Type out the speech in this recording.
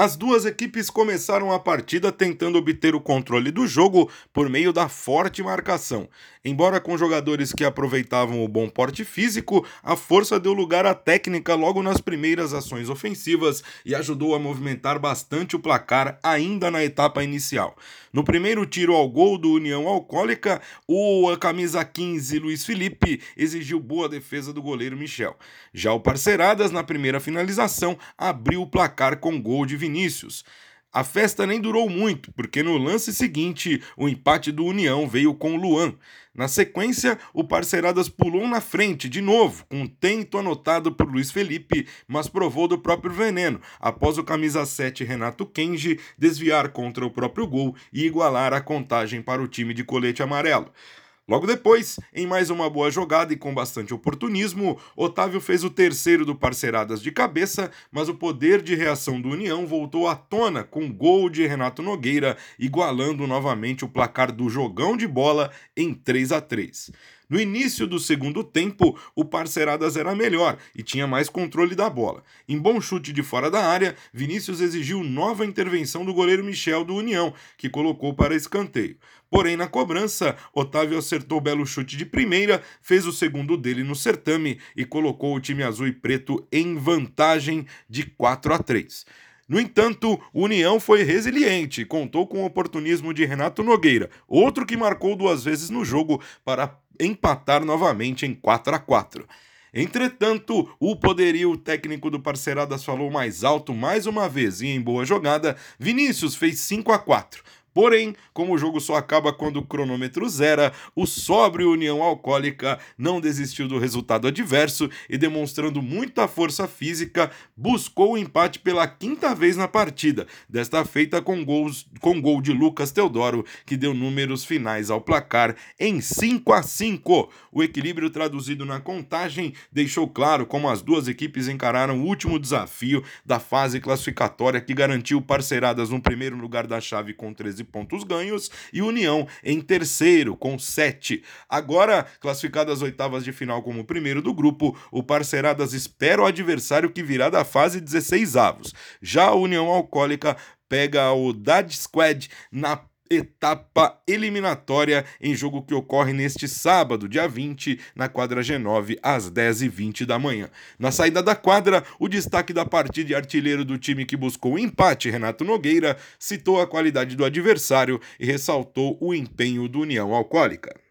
As duas equipes começaram a partida tentando obter o controle do jogo por meio da forte marcação. Embora com jogadores que aproveitavam o bom porte físico, a força deu lugar à técnica logo nas primeiras ações ofensivas e ajudou a movimentar bastante o placar ainda na etapa inicial. No primeiro tiro ao gol do União Alcoólica, o camisa 15 Luiz Felipe exigiu boa defesa do goleiro Michel. Já o Parceiradas, na primeira finalização, abriu o placar com gol de Vinícius. A festa nem durou muito, porque no lance seguinte o empate do União veio com Luan. Na sequência, o Parceiradas pulou na frente de novo, com um tento anotado por Luiz Felipe, mas provou do próprio veneno, após o camisa 7 Renato Kenji desviar contra o próprio gol e igualar a contagem para o time de colete amarelo. Logo depois, em mais uma boa jogada e com bastante oportunismo, Otávio fez o terceiro do Parceiradas de cabeça, mas o poder de reação do União voltou à tona com gol de Renato Nogueira, igualando novamente o placar do jogão de bola em 3 a 3. No início do segundo tempo, o Parceiradas era melhor e tinha mais controle da bola. Em bom chute de fora da área, Vinícius exigiu nova intervenção do goleiro Michel do União, que colocou para escanteio. Porém, na cobrança, Otávio acertou belo chute de primeira, fez o segundo dele no certame e colocou o time azul e preto em vantagem de 4 a 3. No entanto, o União foi resiliente contou com o oportunismo de Renato Nogueira, outro que marcou duas vezes no jogo para empatar novamente em 4 a 4. Entretanto, o poderio técnico do Parceiradas falou mais alto mais uma vez e em boa jogada, Vinícius fez 5 a 4 Porém, como o jogo só acaba quando o cronômetro zera, o sóbrio União Alcoólica não desistiu do resultado adverso e, demonstrando muita força física, buscou o empate pela quinta vez na partida, desta feita com, gols, com gol de Lucas Teodoro, que deu números finais ao placar em 5 a 5. O equilíbrio traduzido na contagem deixou claro como as duas equipes encararam o último desafio da fase classificatória que garantiu parceiradas no primeiro lugar da chave com 13 pontos ganhos e União em terceiro com 7. Agora, classificado às oitavas de final como primeiro do grupo, o Parceiradas espera o adversário que virá da fase 16 avos. Já a União Alcoólica pega o Dad Squad na etapa eliminatória em jogo que ocorre neste sábado, dia 20, na quadra G9, às 10h20 da manhã. Na saída da quadra, o destaque da partida e artilheiro do time que buscou o empate, Renato Nogueira, citou a qualidade do adversário e ressaltou o empenho do União Alcoólica.